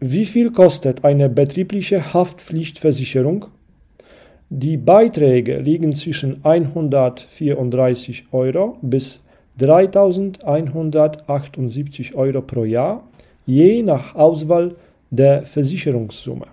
Wie viel kostet eine betriebliche Haftpflichtversicherung? Die Beiträge liegen zwischen 134 Euro bis 3.178 Euro pro Jahr, je nach Auswahl der Versicherungssumme